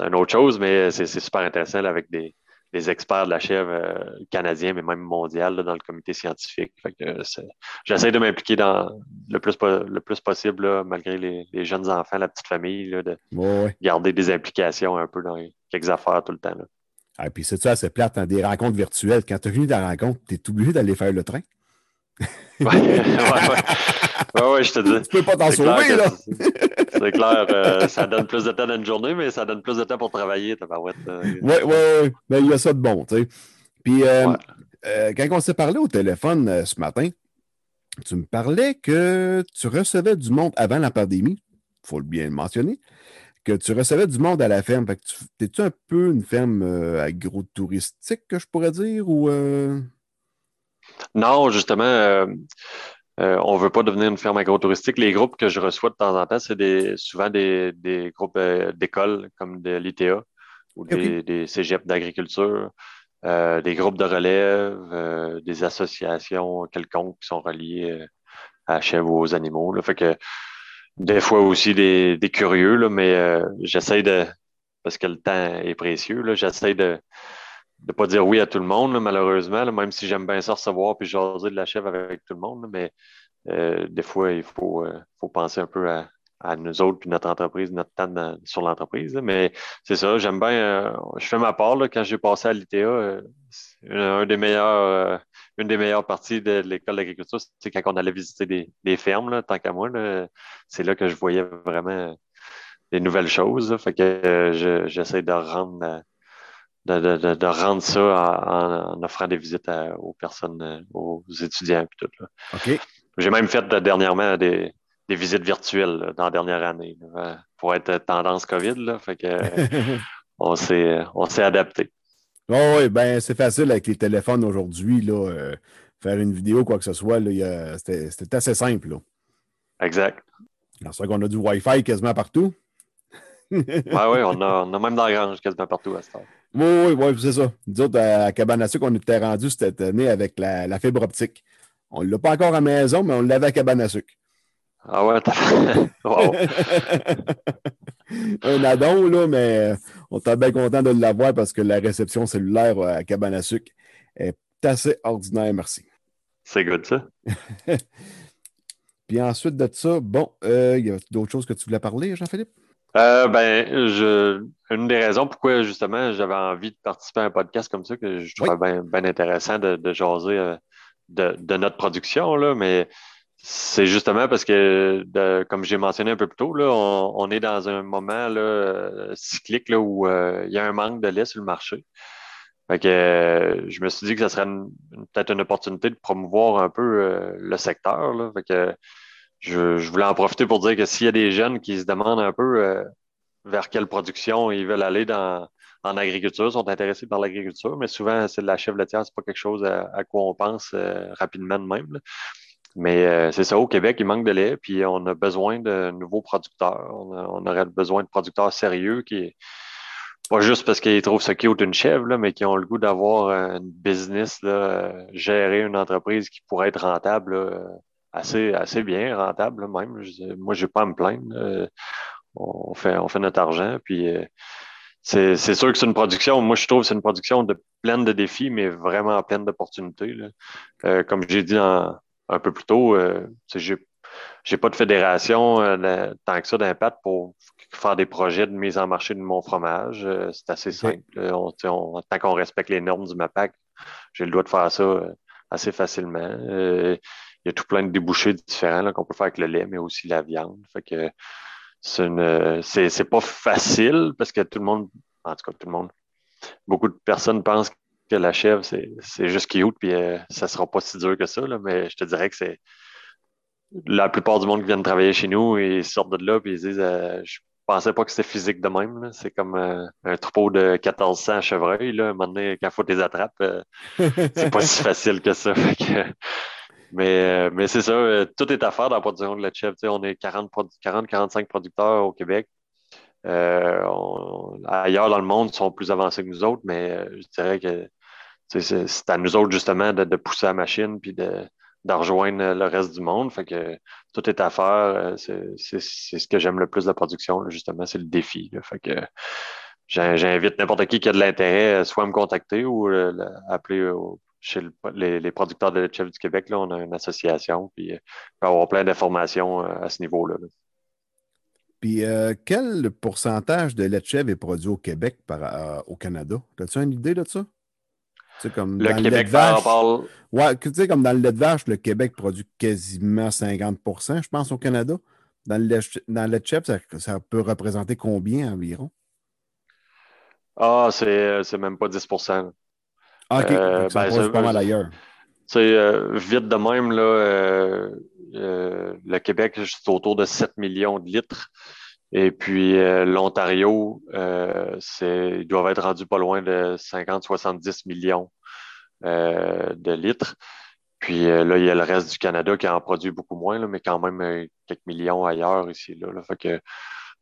une autre chose, mais c'est super intéressant avec des, des experts de la chèvre euh, canadien, mais même mondial dans le comité scientifique. J'essaie de m'impliquer dans le plus, le plus possible, malgré les, jeunes enfants, la petite famille, de garder des implications un peu dans quelques affaires tout le temps. Et ah, puis c'est ça, c'est plate, dans hein, des rencontres virtuelles. Quand tu as fini ta rencontre, tu es obligé d'aller faire le train. Oui, ouais, ouais. je te dis. Tu peux pas t'en sauver, là. C'est clair, euh, ça donne plus de temps dans une journée, mais ça donne plus de temps pour travailler, ta Oui, oui, oui. Mais il y a ça de bon, tu sais. Puis, euh, euh, quand on s'est parlé au téléphone ce matin, tu me parlais que tu recevais du monde avant la pandémie, il faut bien le mentionner, que tu recevais du monde à la ferme. T'es-tu un peu une ferme agro-touristique, que je pourrais dire, ou... Non, justement, euh, euh, on ne veut pas devenir une ferme agro-touristique. Les groupes que je reçois de temps en temps, c'est des, souvent des, groupes euh, d'écoles comme de l'ITA ou des, des cégeps d'agriculture, des groupes de relève, des associations quelconques qui sont reliées à chèvres ou aux animaux. Fait que des fois aussi des, curieux, là, mais j'essaie de, parce que le temps est précieux, j'essaie de, de pas dire oui à tout le monde, malheureusement, même si j'aime bien ça recevoir puis jaser de la chèvre avec tout le monde. mais euh, des fois, il faut, euh, faut penser un peu à, nous autres puis notre entreprise, notre temps sur l'entreprise. Mais c'est ça, j'aime bien. Euh, je fais ma part quand j'ai passé à l'ITA. Des une des meilleures parties de l'école d'agriculture, c'est quand on allait visiter des, fermes, tant qu'à moi. C'est là que je voyais vraiment des nouvelles choses. fait que j'essaie de rendre de, rendre ça en, offrant des visites aux personnes, euh, aux étudiants et tout. J'ai même fait dernièrement des, visites virtuelles dans la dernière année euh, pour être tendance COVID. Là, fait que, on s'est adapté. oui, ben c'est facile avec les téléphones aujourd'hui. Euh, faire une vidéo, quoi que ce soit, c'était assez simple. Exact. C'est vrai qu'on a du Wi-Fi quasiment partout. oui, oui, on a, on a même dans la grange quasiment partout à ce temps. Oui, oui, oui, c'est ça. Nous autres, à Cabane à sucre, on était rendu cette année avec la, fibre optique. On ne l'a pas encore à la maison, mais on l'avait à Cabane à sucre. Ah ouais, wow. Un addon, là, mais on était bien content de l'avoir parce que la réception cellulaire à Cabane à sucre est assez ordinaire, merci. C'est good, ça. Puis ensuite de ça, bon, euh, il y a d'autres choses que tu voulais parler, Jean-Philippe? Euh, ben, je, une des raisons pourquoi justement j'avais envie de participer à un podcast comme ça, que je trouvais bien, intéressant de, jaser euh, de, notre production, là, mais c'est justement parce que, comme j'ai mentionné un peu plus tôt, là, on, est dans un moment là, cyclique là, où euh, il y a un manque de lait sur le marché. Fait que, je me suis dit que ce serait peut-être une opportunité de promouvoir un peu le secteur. Là. Fait que, je, voulais en profiter pour dire que s'il y a des jeunes qui se demandent un peu euh, vers quelle production ils veulent aller dans, en agriculture, sont intéressés par l'agriculture, mais souvent, c'est de la chèvre laitière, c'est pas quelque chose à, quoi on pense euh, rapidement de même. Mais euh, c'est ça, au Québec, il manque de lait, puis on a besoin de nouveaux producteurs. On, aurait besoin de producteurs sérieux qui, pas juste parce qu'ils trouvent ça cute une chèvre, mais qui ont le goût d'avoir une business, gérer une entreprise qui pourrait être rentable assez, assez bien, rentable même. moi, je n'ai pas à me plaindre. Euh, on, fait, on fait notre argent. Puis euh, c'est sûr que c'est une production. Moi, je trouve que c'est une production de, pleine de défis, mais vraiment pleine d'opportunités. Euh, comme j'ai dit un peu plus tôt, j'ai n'ai pas de fédération tant que ça d'impact pour faire des projets de mise en marché de mon fromage. c'est assez simple. tant qu'on respecte les normes du MAPAC, j'ai le droit de faire ça assez facilement il y a tout plein de débouchés différents qu'on peut faire avec le lait, mais aussi la viande. Fait que c'est c'est pas facile parce que tout le monde, en tout cas tout le monde, beaucoup de personnes pensent que la chèvre, c'est juste cute, puis euh, ça sera pas si dur que ça, mais je te dirais que c'est la plupart du monde qui vient travailler chez nous, ils sortent de là, puis ils disent euh, Je pensais pas que c'était physique de même. C'est comme euh, un troupeau de 1400 chevreuils. Là. À un moment donné, quand il faut les attraper, c'est pas si facile que ça. Euh, mais c'est ça, euh, tout est à faire dans la production de la chèvre. on est 40-45 producteurs au Québec. Euh, ailleurs dans le monde, ils sont plus avancés que nous autres, mais je dirais que c'est à nous autres justement de, pousser la machine puis de, rejoindre le reste du monde. Fait que tout est à faire. C'est ce que j'aime le plus de la production, justement, c'est le défi. Fait que j'invite n'importe qui qui a de l'intérêt, soit à me contacter ou appeler chez les, producteurs de lait de chèvre du Québec. Là, on a une association, puis on peut avoir plein d'informations à ce niveau-là. Puis quel pourcentage de lait de chèvre est produit au Québec par, au Canada? As-tu une idée de ça? comme le Québec le vache, Ouais, tu sais, comme dans le lait de vache, le Québec produit quasiment 50% je pense, au Canada. Dans le lait, dans le chef, ça, peut représenter combien environ? Ah, c'est même pas 10 Ah, OK. Euh, ça ben, pas mal ailleurs. Euh, vite de même, là, euh, le Québec, c'est autour de 7 millions de litres. Et puis l'Ontario, ils doivent être rendus pas loin de 50-70 millions de litres. Puis euh, là, il y a le reste du Canada qui en produit beaucoup moins, mais quand même euh, quelques millions ailleurs ici. Là, Fait que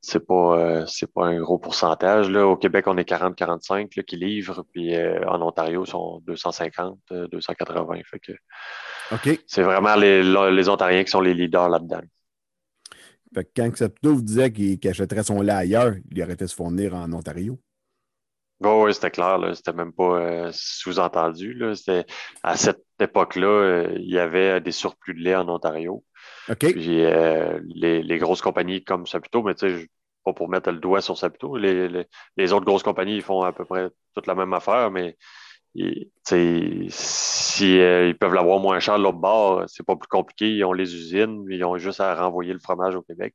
c'est pas, euh, c'est pas un gros pourcentage. Là. Au Québec, on est 40-45 qui livrent, puis en Ontario, ils sont 250, 280. Fait que c'est vraiment les, les, Ontariens qui sont les leaders là-dedans. Fait que quand Septo vous disait qu'il achèterait son lait ailleurs, il aurait fait se fournir en Ontario. oui, c'était clair. C'était même pas sous-entendu. À cette époque-là, euh, il y avait des surplus de lait en Ontario. Puis euh, les, grosses compagnies comme Saputo, mais tu sais, pas pour mettre le doigt sur Saputo, les, les, autres grosses compagnies ils font à peu près toute la même affaire, mais si euh, ils peuvent l'avoir moins cher de l'autre bord, c'est pas plus compliqué. Ils ont les usines, ils ont juste à renvoyer le fromage au Québec.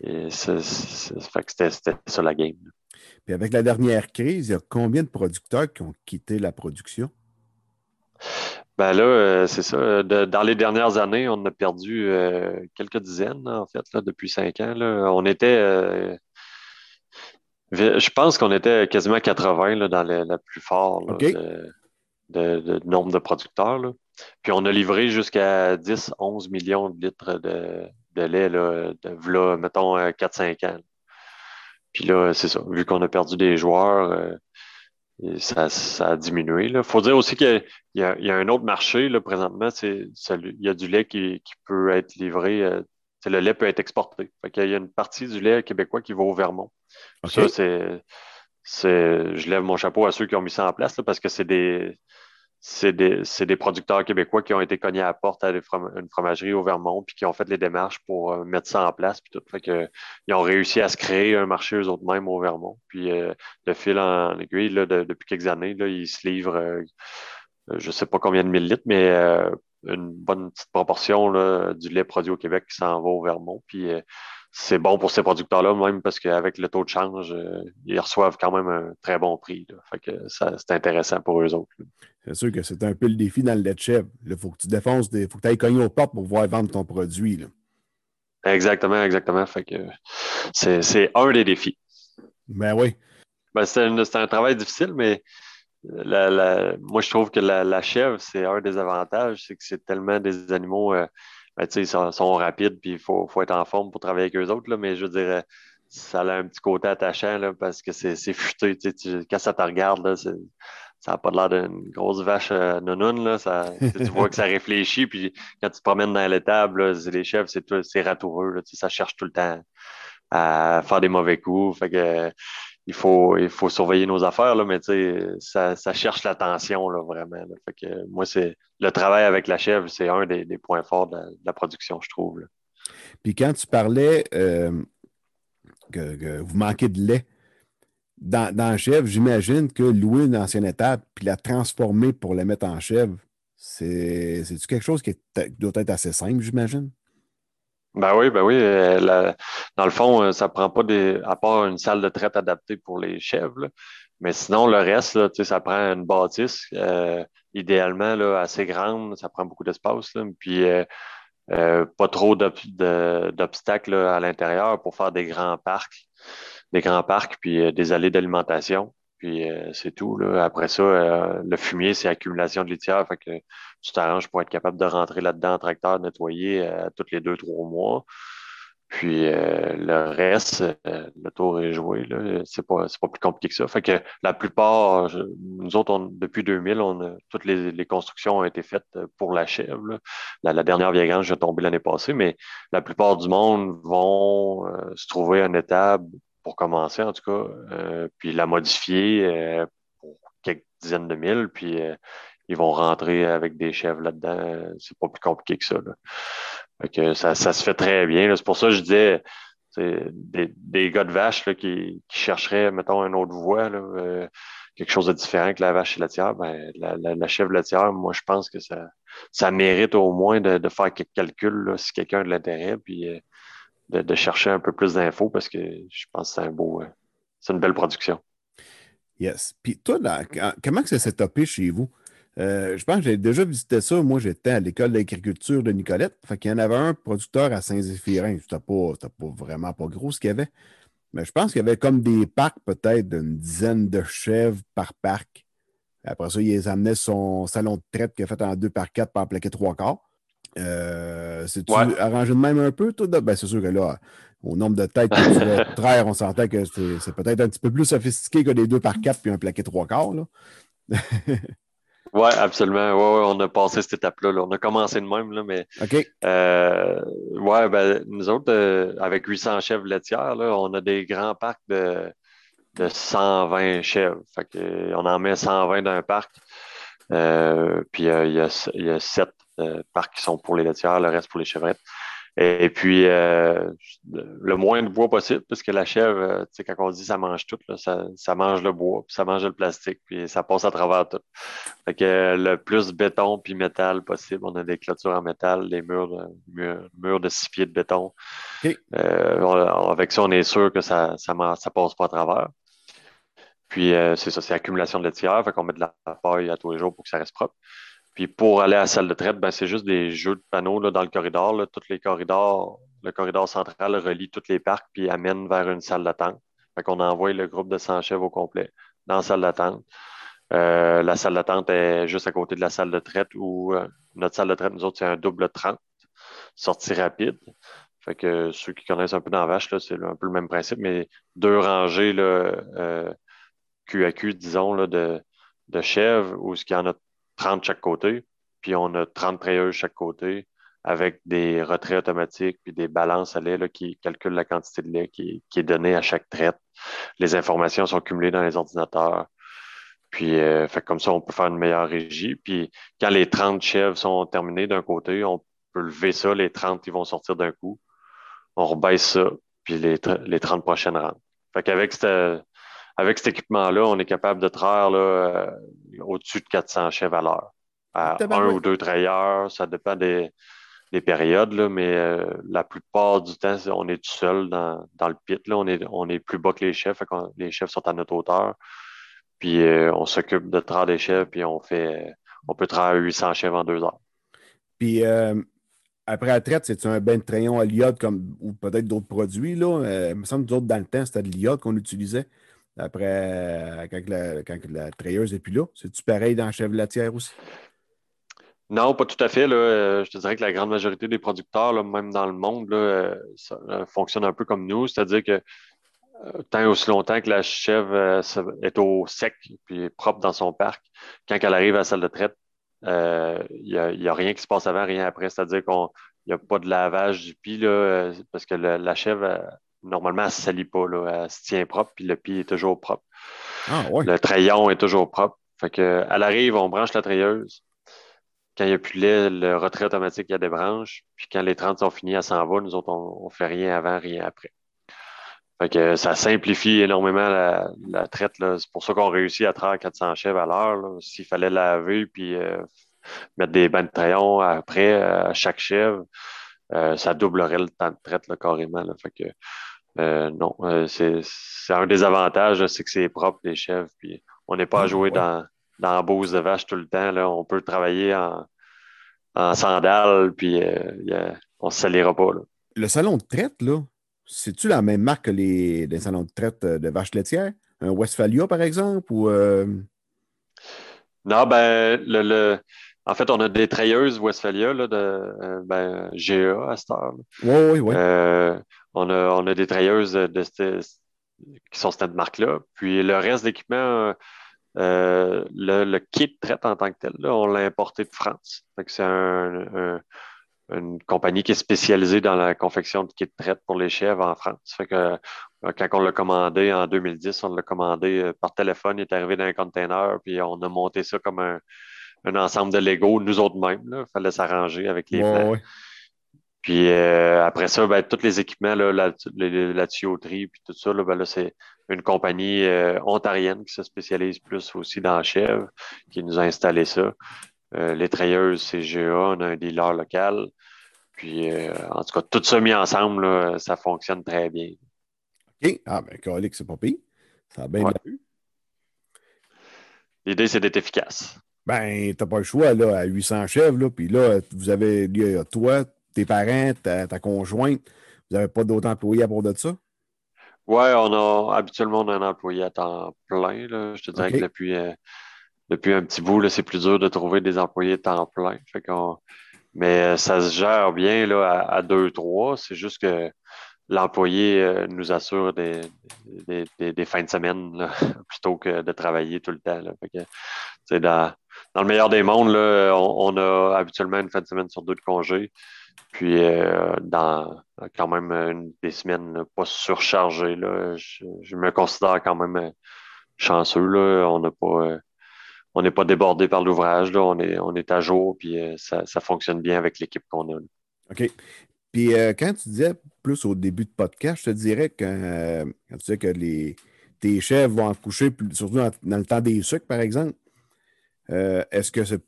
Et c'est, fait que c'était, ça la game. Puis avec la dernière crise, il y a combien de producteurs qui ont quitté la production? Ben là, euh, c'est ça. dans les dernières années, on a perdu euh, quelques dizaines, en fait, depuis cinq ans. On était, euh, je pense qu'on était quasiment 80 dans la plus fort de, nombre de producteurs. Puis on a livré jusqu'à 10, 11 millions de litres de, lait, de, mettons, 4-5 ans. Puis là, c'est ça. Vu qu'on a perdu des joueurs, ça, a diminué. Il faut dire aussi qu'il y, a un autre marché là, présentement. il y a du lait qui, peut être livré. Euh, le lait peut être exporté. il y a une partie du lait québécois qui va au Vermont. Ça, c'est, je lève mon chapeau à ceux qui ont mis ça en place parce que c'est des, c'est des, producteurs québécois qui ont été cognés à la porte à une fromagerie au Vermont, puis qui ont fait les démarches pour euh, mettre ça en place, puis tout. Fait que, ils ont réussi à se créer un marché eux autres mêmes au Vermont. Puis euh, de fil en aiguille, là, depuis quelques années, là, ils se livrent, euh, je ne sais pas combien de millilitres, mais une bonne petite proportion là, du lait produit au Québec qui s'en va au Vermont. Puis c'est bon pour ces producteurs-là, même parce qu'avec le taux de change, euh, ils reçoivent quand même un très bon prix. Fait que c'est intéressant pour eux autres. C'est sûr que c'est un peu le défi dans le lait de chèvre. Il faut que tu défonces, il faut que tu ailles cogner aux portes pour pouvoir vendre ton produit. Exactement, exactement. Fait que c'est un des défis. Ben oui. Ben, c'est un, travail difficile, mais moi, je trouve que la, chèvre, c'est un des avantages, c'est que c'est tellement des animaux. Euh, ben, ils sont, rapides, puis il faut, faut, être en forme pour travailler avec eux autres. Là, mais je dirais, ça a un petit côté attachant là, parce que c'est futé. Tu, quand ça te regarde, là, ça n'a pas l'air d'une grosse vache euh, Là, ça, tu vois que ça réfléchit, puis quand tu te promènes dans l'étable, les chefs, c'est ratoureux. Là, ça cherche tout le temps à faire des mauvais coups. Fait que, il faut, il faut surveiller nos affaires, là, mais ça, ça cherche l'attention vraiment. Fait que, moi, c'est le travail avec la chèvre, c'est un des, points forts de la, production, je trouve. Puis quand tu parlais euh, que, vous manquez de lait, dans, dans chèvre, j'imagine que louer une ancienne étape puis la transformer pour la mettre en chèvre, c'est quelque chose qui doit être assez simple, j'imagine? Ben oui, ben oui. Euh, dans le fond, euh, ça prend pas des. à part une salle de traite adaptée pour les chèvres. Mais sinon, le reste, là, ça prend une bâtisse, euh, idéalement là, assez grande, ça prend beaucoup d'espace. Puis pas trop d'obstacles à l'intérieur pour faire des grands parcs, des grands parcs, puis des allées d'alimentation. Puis c'est tout. Après ça, le fumier, c'est accumulation de litière. Fait que tu t'arranges pour être capable de rentrer là-dedans en tracteur, nettoyer euh, tous les deux, trois mois. Puis euh, le reste, euh, le tour est joué. C'est pas, pas plus compliqué que ça. Fait que la plupart, nous autres, depuis 2000, on toutes les, constructions ont été faites pour la chèvre. La, dernière vieille est tombée l'année passée, mais la plupart du monde vont se trouver un étable pour commencer en tout cas, puis la modifier pour quelques dizaines de mille, puis ils vont rentrer avec des chèvres là-dedans. C'est pas plus compliqué que ça. que ça, se fait très bien. C'est pour ça que je disais des, des gars de vache qui, chercheraient, mettons, une autre voie, quelque chose de différent que la vache et la ben, la, la, la chèvre laitière, moi, je pense que ça, ça mérite au moins de, faire quelques calculs si quelqu'un a de l'intérêt, puis de, chercher un peu plus d'infos parce que je pense que c'est un beau, euh, c'est une belle production. Yes. Puis toi, comment ça s'est topé chez vous? Euh, je pense que j'ai déjà visité ça. Moi, j'étais à l'école d'agriculture de Nicolette. Fait qu'il y en avait un producteur à Saint-Zéphirin. C'était pas, pas vraiment pas gros ce qu'il y avait. Mais je pense qu'il y avait comme des parcs, peut-être d'une dizaine de chèvres par parc. Après ça, il les amenait son salon de traite qu'il a fait en deux par quatre par plaquer trois quarts. Euh, C'est-tu arrangé de même un peu, tout? Ben, c'est sûr que là, au nombre de têtes que tu vas traire, on s'entend que c'est peut-être un petit peu plus sophistiqué que des deux par quatre puis un plaqué trois quarts. Oui, absolument. Ouais, on a passé cette étape-là. On a commencé de même, là, mais OK. Euh, ouais, ben, nous autres, euh, avec 800 chèvres laitières, là, on a des grands parcs de, de 120 chèvres. Fait que, on en met 120 d'un parc. Euh, puis il y, a, il y a sept parcs qui sont pour les laitières, le reste pour les chevrettes. Et puis, euh, le moins de bois possible, parce que la chèvre, euh, tu sais, quand on dit ça mange tout, ça, mange le bois, puis ça mange le plastique, puis ça passe à travers tout. Fait que le plus béton puis métal possible. On a des clôtures en métal, des murs de, murs, de six pieds de béton. Euh, avec ça, on est sûr que ça ça, ça passe pas à travers. Puis, c'est ça, c'est accumulation de laitière. Fait qu'on met de la paille à tous les jours pour que ça reste propre. Puis pour aller à la salle de traite, ben, c'est juste des jeux de panneaux là, dans le corridor. Tous les corridors, le corridor central relie tous les parcs puis amène vers une salle d'attente. Fait qu'on envoie le groupe de 100 chèvres au complet dans la salle d'attente. Euh, la salle d'attente est juste à côté de la salle de traite où euh, notre salle de traite, nous autres, c'est un double 30, sortie rapide. Fait que ceux qui connaissent un peu dans la vache, c'est un peu le même principe, mais deux rangées là, euh, QAQ, disons, là, de, de chèvres, où ce qu'il y en a 30 de chaque côté, puis on a 30 trayeuses chaque côté avec des retraits automatiques puis des balances à lait qui calculent la quantité de lait qui, est donnée à chaque traite. Les informations sont cumulées dans les ordinateurs. Puis, euh, fait comme ça, on peut faire une meilleure régie. Puis, quand les 30 chèvres sont terminés d'un côté, on peut lever ça, les 30, ils vont sortir d'un coup. On rebaisse ça, puis les, les 30 prochaines rentrent. Fait qu'avec avec cet équipement-là, on est capable de traire euh, au-dessus de 400 chèvres à l'heure. À un ou deux trailleurs, ça dépend des, périodes, mais euh, la plupart du temps, on est tout seul dans, le pit. Là. On, est, on est plus bas que les chefs. Les chefs sont à notre hauteur. Puis euh, on s'occupe de traire des chèvres, puis on fait on peut traire 800 chèvres en deux heures. Puis après la traite, c'est un bain de trayon à l'iode comme ou peut-être d'autres produits. Là? il me semble que d'autres dans le temps, c'était de l'iode qu'on utilisait. Après, euh, quand la, quand la n'est plus là, c'est-tu pareil dans la chèvre laitière aussi? Non, pas tout à fait. Là. Euh, je te dirais que la grande majorité des producteurs, même dans le monde, là, euh, fonctionne un peu comme nous, c'est-à-dire que tant et aussi longtemps que la chèvre est au sec et propre dans son parc, quand elle arrive à la salle de traite, il n'y a, rien qui se passe avant, rien après. C'est-à-dire qu'il n'y a pas de lavage du là, parce que la chèvre, normalement, elle ne se salit pas. Là. Elle se tient propre, puis le pied est toujours propre. Ah, ouais. Le trayon est toujours propre. Fait que, elle arrive, on branche la treilleuse. Quand il n'y a plus de lait, le retrait automatique, il y a des branches. Puis quand les 30 sont finis, elle s'en va. Nous autres, on ne fait rien avant, rien après. Fait que ça simplifie énormément la, traite. C'est pour ça qu'on réussit à traire 400 chèvres à l'heure. S'il fallait laver puis euh, mettre des bains de trayon après à chaque chèvre, euh, ça doublerait le temps de traite carrément. Fait que euh, non, euh, c'est un des avantages, c'est que c'est propre, les chèvres. Puis on n'est pas à ah, jouer dans, dans la bouse de vache tout le temps. Là. On peut travailler en, en sandales, puis on ne se salira pas. Le salon de traite, là, c'est-tu la même marque que les, salons de traite de vaches laitières? Un Westphalia, par exemple? Ou, Non, ben, le, en fait, on a des treilleuses Westphalia là, de euh, ben, GA à cette heure. Oui, oui, oui. Euh, on, a, on a des treilleuses de, qui sont cette marque-là. Puis le reste d'équipement, euh, le, kit de traite en tant que tel, là, on l'a importé de France. C'est une compagnie qui est spécialisée dans la confection de kits de traite pour les chèvres en France. Fait que quand on l'a commandé en 2010, on l'a commandé par téléphone, il est arrivé dans un container, puis on a monté ça comme un, ensemble de Lego, nous autres mêmes. Il fallait s'arranger avec les plans. Puis après ça, ben, tous les équipements, la, tuyauterie, puis tout ça, ben, là, c'est une compagnie ontarienne qui se spécialise plus aussi dans la chèvre, qui nous a installé ça. les treilleuses, c'est GA, on a un dealer local. Puis, euh, en tout cas, tout ça mis ensemble, ça fonctionne très bien. OK. Ah, ben, Colic, c'est pas pire. Ça a bien ouais. L'idée, c'est d'être efficace. Ben, t'as pas le choix, là, à 800 chèvres, là. Puis là, vous avez, toi, tes parents, ta, conjointe, vous n'avez pas d'autres employés à bord de ça? Oui, on a, habituellement, on a un employé à temps plein, là. Je te dirais que depuis, euh, depuis un petit bout, c'est plus dur de trouver des employés à temps plein. Fait qu'on mais euh, ça se gère bien là, à, deux, trois. C'est juste que l'employé euh, nous assure des, des, fins de semaine plutôt que de travailler tout le temps. dans, dans, le meilleur des mondes, là, on, a habituellement une fin de semaine sur deux de congé. Puis euh, dans quand même des semaines pas surchargées, là, je, me considère quand même chanceux. Là. On pas on n'est pas débordé par l'ouvrage. On est, on est à jour, puis euh, ça, fonctionne bien avec l'équipe qu'on a. OK. Puis euh, quand tu disais plus au début de podcast, je te dirais que euh, tu que les, tes chefs vont en coucher, surtout dans, le temps des sucres, par exemple, est-ce que c'est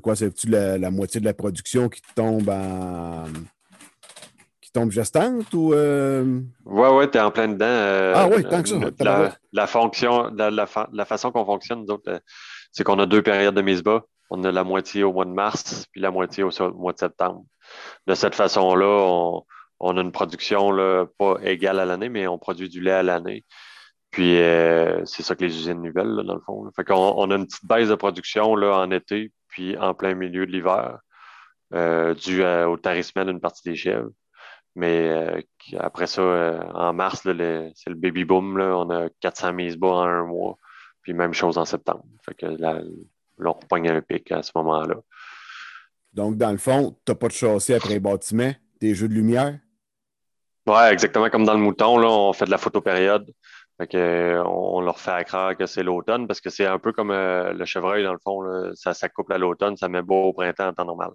quoi? C'est-tu la, moitié de la production qui tombe en qui tombe gestante ou Oui, oui, tu es en plein dedans. ah oui, tant que ça. La, fonction, la, façon qu'on fonctionne, nous autres, c'est qu'on a deux périodes de mise bas. On a la moitié au mois de mars, puis la moitié au, mois de septembre. De cette façon-là, on, a une production là, pas égale à l'année, mais on produit du lait à l'année. Puis euh, c'est ça que les usines nouvelles, dans le fond. Fait qu'on on a une petite baisse de production là, en été, puis en plein milieu de l'hiver, euh, dû au tarissement d'une partie des chèvres. Mais euh, après ça, en mars, c'est le baby boom. Là, on a 400 mises bas en un mois. Puis même chose en septembre. Fait que là, on repogne un pic à ce moment-là. Donc, dans le fond, tu n'as pas de châssis après les bâtiments, des jeux de lumière? Oui, exactement comme dans le mouton, là, on fait de la photopériode. Fait que, on, leur fait croire que c'est l'automne parce que c'est un peu comme euh, le chevreuil, dans le fond. ça, ça couple à l'automne, ça met beau au printemps en temps normal.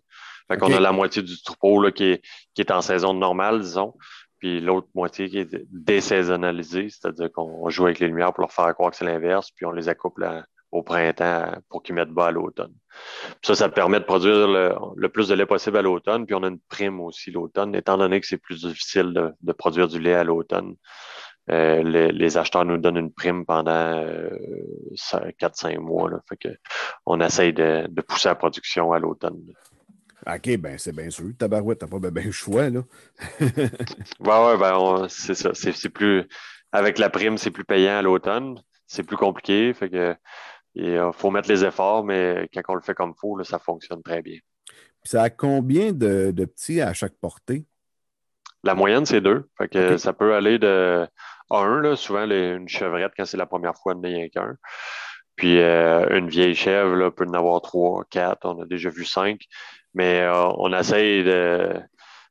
Fait qu'on a la moitié du troupeau là, qui, est, qui est en saison normale, disons puis l'autre moitié qui est désaisonnalisée, c'est-à-dire qu'on joue avec les lumières pour leur faire croire que c'est l'inverse, puis on les accouple au printemps pour qu'ils mettent bas à l'automne. Ça, ça permet de produire le, plus de lait possible à l'automne, puis on a une prime aussi l'automne, étant donné que c'est plus difficile de, produire du lait à l'automne. Euh, les, acheteurs nous donnent une prime pendant euh, 4-5 mois. Là, fait que on essaye de, de pousser la production à l'automne. OK, ben c'est bien sûr. Tabarouette, t'as pas bien le choix, là. ouais, ben c'est ça. C'est plus. Avec la prime, c'est plus payant à l'automne. C'est plus compliqué. Fait que il euh, faut mettre les efforts, mais quand on le fait comme il faut, ça fonctionne très bien. ça a combien de, petits à chaque portée? La moyenne, c'est deux. Fait que ça peut aller de un, là, souvent une chevrette, quand c'est la première fois, il n'y a qu'un. Puis euh, une vieille chèvre là, peut en avoir trois, quatre. On a déjà vu cinq. Mais euh, on essaye de.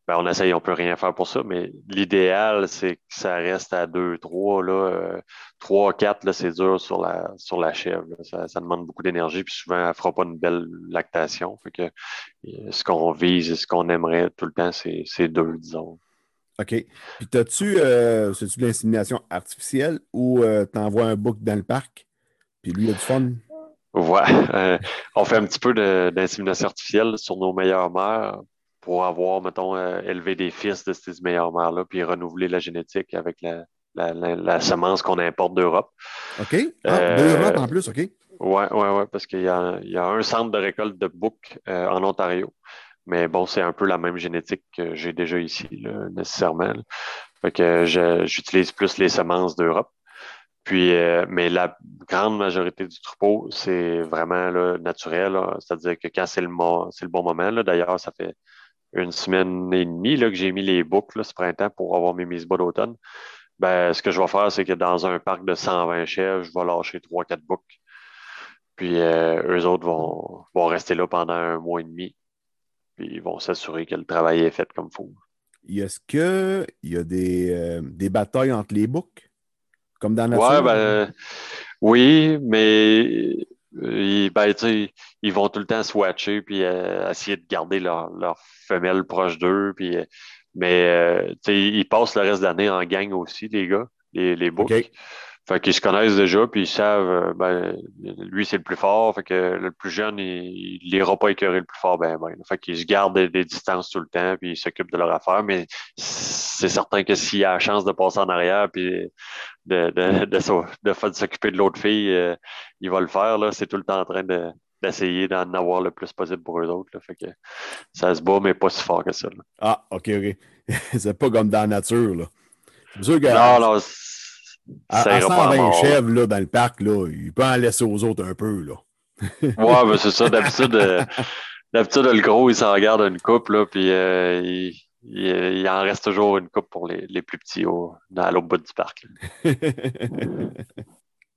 Ben, on essaye, on peut rien faire pour ça, mais l'idéal, c'est que ça reste à 2, 3, là, 3, 4, là, c'est dur sur la, sur la chèvre. Ça, demande beaucoup d'énergie, puis souvent, elle ne fera pas une belle lactation. Fait que euh, ce qu'on vise et ce qu'on aimerait tout le temps, c'est deux, disons. OK. Puis, as-tu, euh, c'est-tu de l'insémination artificielle ou euh, tu envoies un bouc dans le parc, puis lui, il a du fun? Ouais, euh, on fait un petit peu d'insémination artificielle sur nos meilleures mères pour avoir, mettons, euh, élevé des fils de ces meilleures mères-là, puis renouveler la génétique avec la, la, semence qu'on importe d'Europe. OK. Ah, D'Europe euh, en plus, OK. Oui, ouais, ouais, parce qu'il y, y, a un centre de récolte de bouc en Ontario. Mais bon, c'est un peu la même génétique que j'ai déjà ici, nécessairement. Fait que j'utilise plus les semences d'Europe. Puis, euh, mais la grande majorité du troupeau, c'est vraiment naturel. C'est-à-dire que quand c'est le, le bon moment, d'ailleurs, ça fait une semaine et demie là, que j'ai mis les boucles ce printemps pour avoir mes mises bas d'automne. Ben, ce que je vais faire, c'est que dans un parc de 120 chèvres, je vais lâcher 3-4 boucles. Puis euh, eux autres vont, rester là pendant un mois et demi. Puis ils vont s'assurer que le travail est fait comme il faut. Est-ce qu'il y a des, euh, des, batailles entre les boucs? Comme dans la ouais, ben, oui, mais ils, ben, ils vont tout le temps swatcher puis euh, essayer de garder leur, leur femelle proche d'eux. Puis, euh, mais ils passent le reste de l'année en gang aussi, les gars, les, les boucs. Fait qu'ils se connaissent déjà, puis ils savent, euh, ben, lui, c'est le plus fort. Fait que le plus jeune, il n'ira pas écœurer le plus fort, ben, ben. Fait qu'ils se gardent des, distances tout le temps, puis ils s'occupent de leur affaire. Mais c'est certain que s'il a la chance de passer en arrière, puis de, de, de, s'occuper de l'autre fille, euh, il va le faire. Là. C'est tout le temps en train de, d'essayer d'en avoir le plus possible pour eux autres. Là. Fait que ça se bat, mais pas si fort que ça. Ah, OK, OK. c'est pas comme dans la nature. Là. Sûr que, non, non, à, à 120 chèvres là, dans le parc, là, il peut en laisser aux autres un peu. Là. ouais, mais c'est ça. D'habitude, euh, d'habitude, le gros, il s'en regarde une coupe, là, puis euh, il, il, en reste toujours une coupe pour les, les plus petits au, à l'autre bout du parc.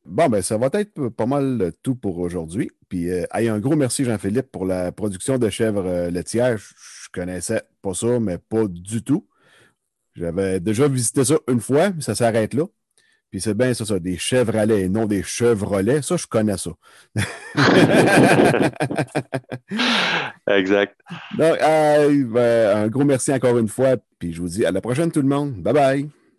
bon, ben, ça va être pas mal tout pour aujourd'hui. Puis, euh, un gros merci, Jean-Philippe, pour la production de chèvres laitières. Je, je connaissais pas ça, mais pas du tout. J'avais déjà visité ça une fois, mais ça s'arrête là. Puis c'est bien ça, ça, des Chevrolets et non des Chevrolets. Ça, je connais ça. exact. Donc, euh, ben, un gros merci encore une fois. Puis je vous dis à la prochaine, tout le monde. Bye bye.